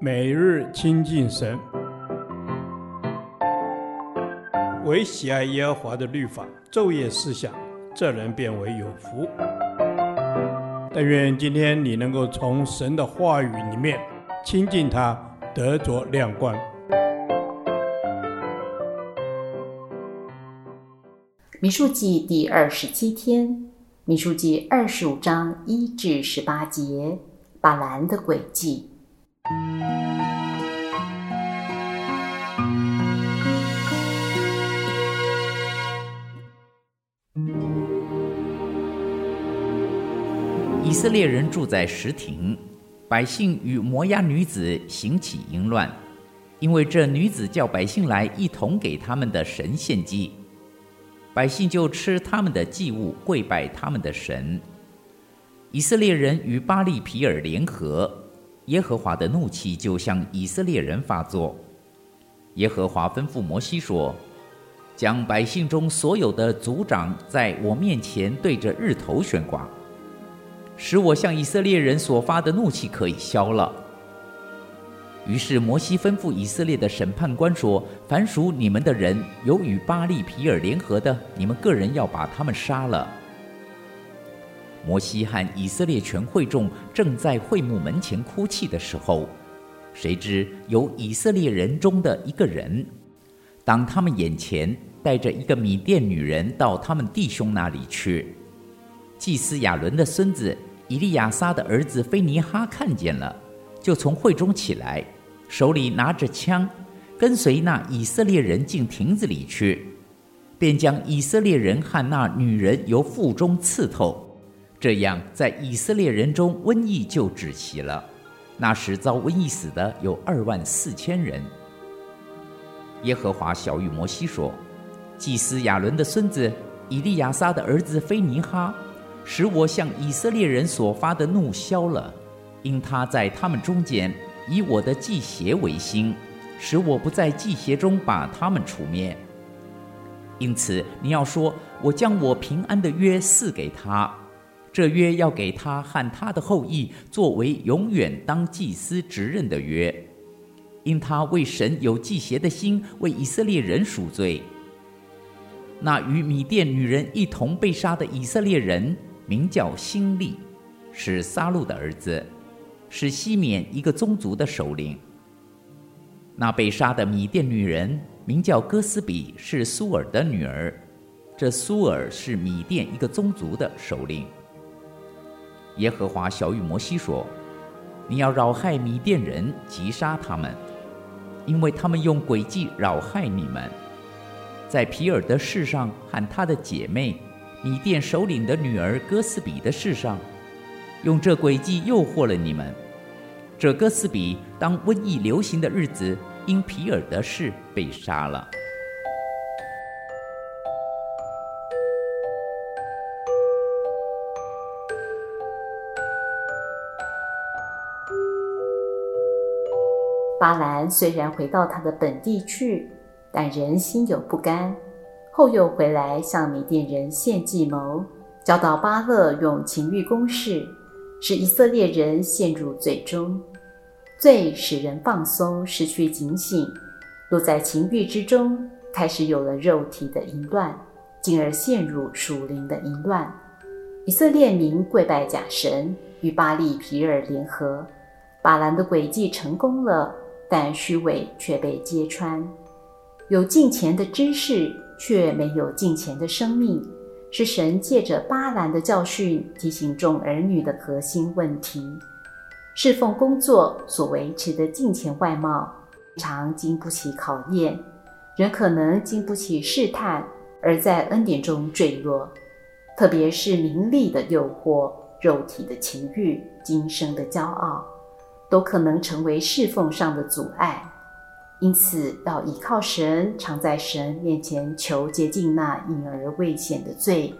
每日亲近神，唯喜爱耶和华的律法，昼夜思想，这人便为有福。但愿今天你能够从神的话语里面亲近他，得着亮光。民数记第二十七天，民数记二十五章一至十八节，巴兰的诡计。以色列人住在石亭，百姓与摩押女子行起淫乱，因为这女子叫百姓来一同给他们的神献祭。百姓就吃他们的祭物，跪拜他们的神。以色列人与巴力皮尔联合，耶和华的怒气就向以色列人发作。耶和华吩咐摩西说：“将百姓中所有的族长在我面前对着日头悬挂，使我向以色列人所发的怒气可以消了。”于是摩西吩咐以色列的审判官说：“凡属你们的人，有与巴力毘珥联合的，你们个人要把他们杀了。”摩西和以色列全会众正在会幕门前哭泣的时候，谁知有以色列人中的一个人，当他们眼前带着一个米甸女人到他们弟兄那里去，祭司亚伦的孙子以利亚撒的儿子非尼哈看见了，就从会中起来。手里拿着枪，跟随那以色列人进亭子里去，便将以色列人和那女人由腹中刺透。这样，在以色列人中瘟疫就止息了。那时遭瘟疫死的有二万四千人。耶和华晓諭摩西说：“祭司亚伦的孙子以利亚撒的儿子非尼哈，使我向以色列人所发的怒消了，因他在他们中间。”以我的祭邪为心，使我不在祭邪中把他们除灭。因此，你要说：我将我平安的约赐给他，这约要给他和他的后裔作为永远当祭司职任的约，因他为神有祭邪的心，为以色列人赎罪。那与米甸女人一同被杀的以色列人，名叫辛利，是撒路的儿子。是西缅一个宗族的首领。那被杀的米甸女人名叫哥斯比，是苏尔的女儿。这苏尔是米甸一个宗族的首领。耶和华晓諭摩西说：“你要扰害米甸人，击杀他们，因为他们用诡计扰害你们。在皮尔的事上和他的姐妹米甸首领的女儿哥斯比的事上，用这诡计诱惑了你们。”这哥斯比当瘟疫流行的日子，因皮尔的事被杀了。巴兰虽然回到他的本地去，但人心有不甘，后又回来向米甸人献计谋，教导巴勒用情欲攻势。使以色列人陷入罪中，罪使人放松，失去警醒，落在情欲之中，开始有了肉体的淫乱，进而陷入属灵的淫乱。以色列民跪拜假神，与巴力皮尔联合，巴兰的诡计成功了，但虚伪却被揭穿，有敬虔的知识，却没有敬虔的生命。是神借着巴兰的教训提醒众儿女的核心问题：侍奉工作所维持的敬钱外貌，常经不起考验，人可能经不起试探，而在恩典中坠落。特别是名利的诱惑、肉体的情欲、今生的骄傲，都可能成为侍奉上的阻碍。因此，要依靠神，常在神面前求洁净那隐而未显的罪。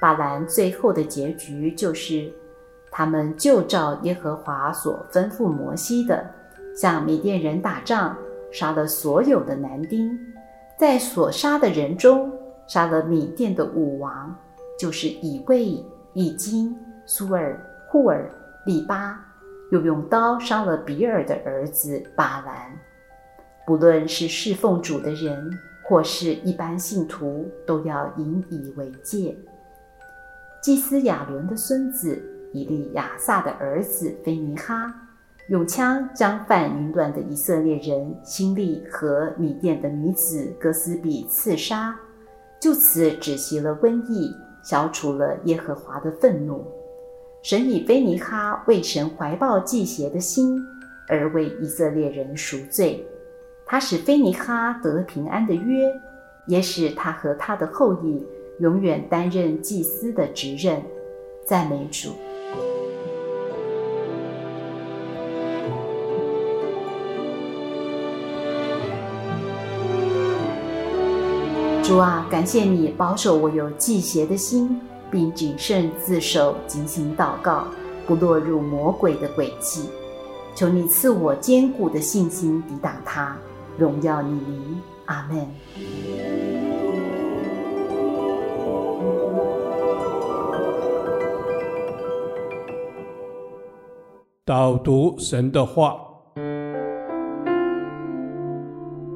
巴兰最后的结局就是，他们就照耶和华所吩咐摩西的，向米甸人打仗，杀了所有的男丁，在所杀的人中，杀了米甸的五王，就是以卫、以金、苏尔、户尔、利巴，又用刀杀了比尔的儿子巴兰。不论是侍奉主的人，或是一般信徒，都要引以为戒。祭司亚伦的孙子以利亚撒的儿子菲尼哈，用枪将犯淫乱的以色列人辛利和米甸的女子哥斯比刺杀，就此止息了瘟疫，消除了耶和华的愤怒。神以菲尼哈为神怀抱祭邪的心，而为以色列人赎罪。他使菲尼哈得平安的约，也使他和他的后裔永远担任祭司的职任。赞美主！主啊，感谢你保守我有祭邪的心，并谨慎自守，警醒祷告，不落入魔鬼的诡计。求你赐我坚固的信心，抵挡他。荣耀你名，阿门。导读神的话，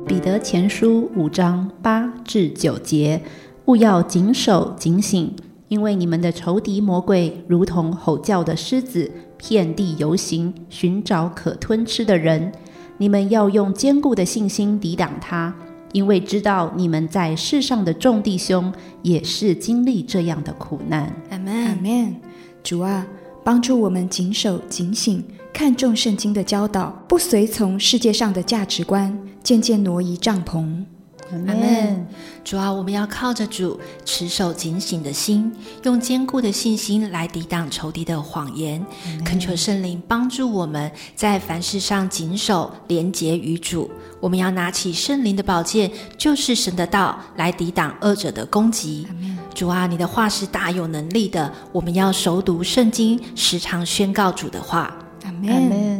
彼得前书五章八至九节，务要谨守警醒，因为你们的仇敌魔鬼如同吼叫的狮子，遍地游行，寻找可吞吃的人。你们要用坚固的信心抵挡他，因为知道你们在世上的众弟兄也是经历这样的苦难。阿门，阿门。主啊，帮助我们谨守警醒，看重圣经的教导，不随从世界上的价值观，渐渐挪移帐篷。阿门。主啊，我们要靠着主，持守警醒的心，用坚固的信心来抵挡仇敌的谎言。恳求圣灵帮助我们在凡事上谨守，廉洁于主。我们要拿起圣灵的宝剑，就是神的道，来抵挡恶者的攻击。主啊，你的话是大有能力的，我们要熟读圣经，时常宣告主的话。阿门。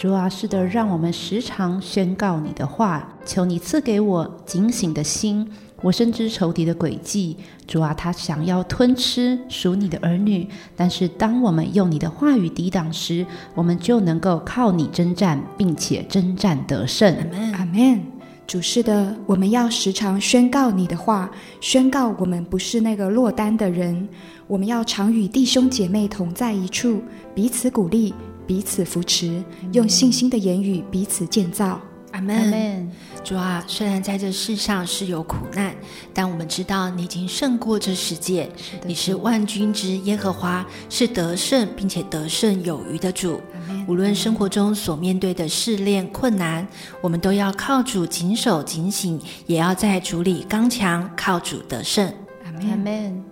主啊，是的，让我们时常宣告你的话。求你赐给我警醒的心。我深知仇敌的诡计，主啊，他想要吞吃属你的儿女。但是，当我们用你的话语抵挡时，我们就能够靠你征战，并且征战得胜。阿门，阿门。主是的，我们要时常宣告你的话，宣告我们不是那个落单的人。我们要常与弟兄姐妹同在一处，彼此鼓励。彼此扶持，用信心的言语彼此建造。阿门。主啊，虽然在这世上是有苦难，但我们知道你已经胜过这世界。是，你是万军之耶和华，是得胜并且得胜有余的主。无论生活中所面对的试炼困难，我们都要靠主谨守警醒，也要在主里刚强，靠主得胜。阿门。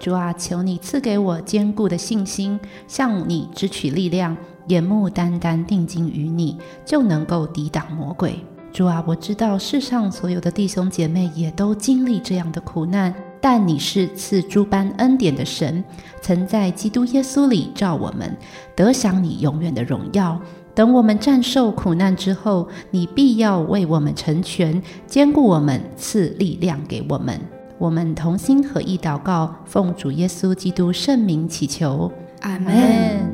主啊，求你赐给我坚固的信心，向你支取力量。眼目单单定睛于你，就能够抵挡魔鬼。主啊，我知道世上所有的弟兄姐妹也都经历这样的苦难，但你是赐诸般恩典的神，曾在基督耶稣里照我们得享你永远的荣耀。等我们战胜苦难之后，你必要为我们成全，坚固我们，赐力量给我们。我们同心合意祷告，奉主耶稣基督圣名祈求，阿门。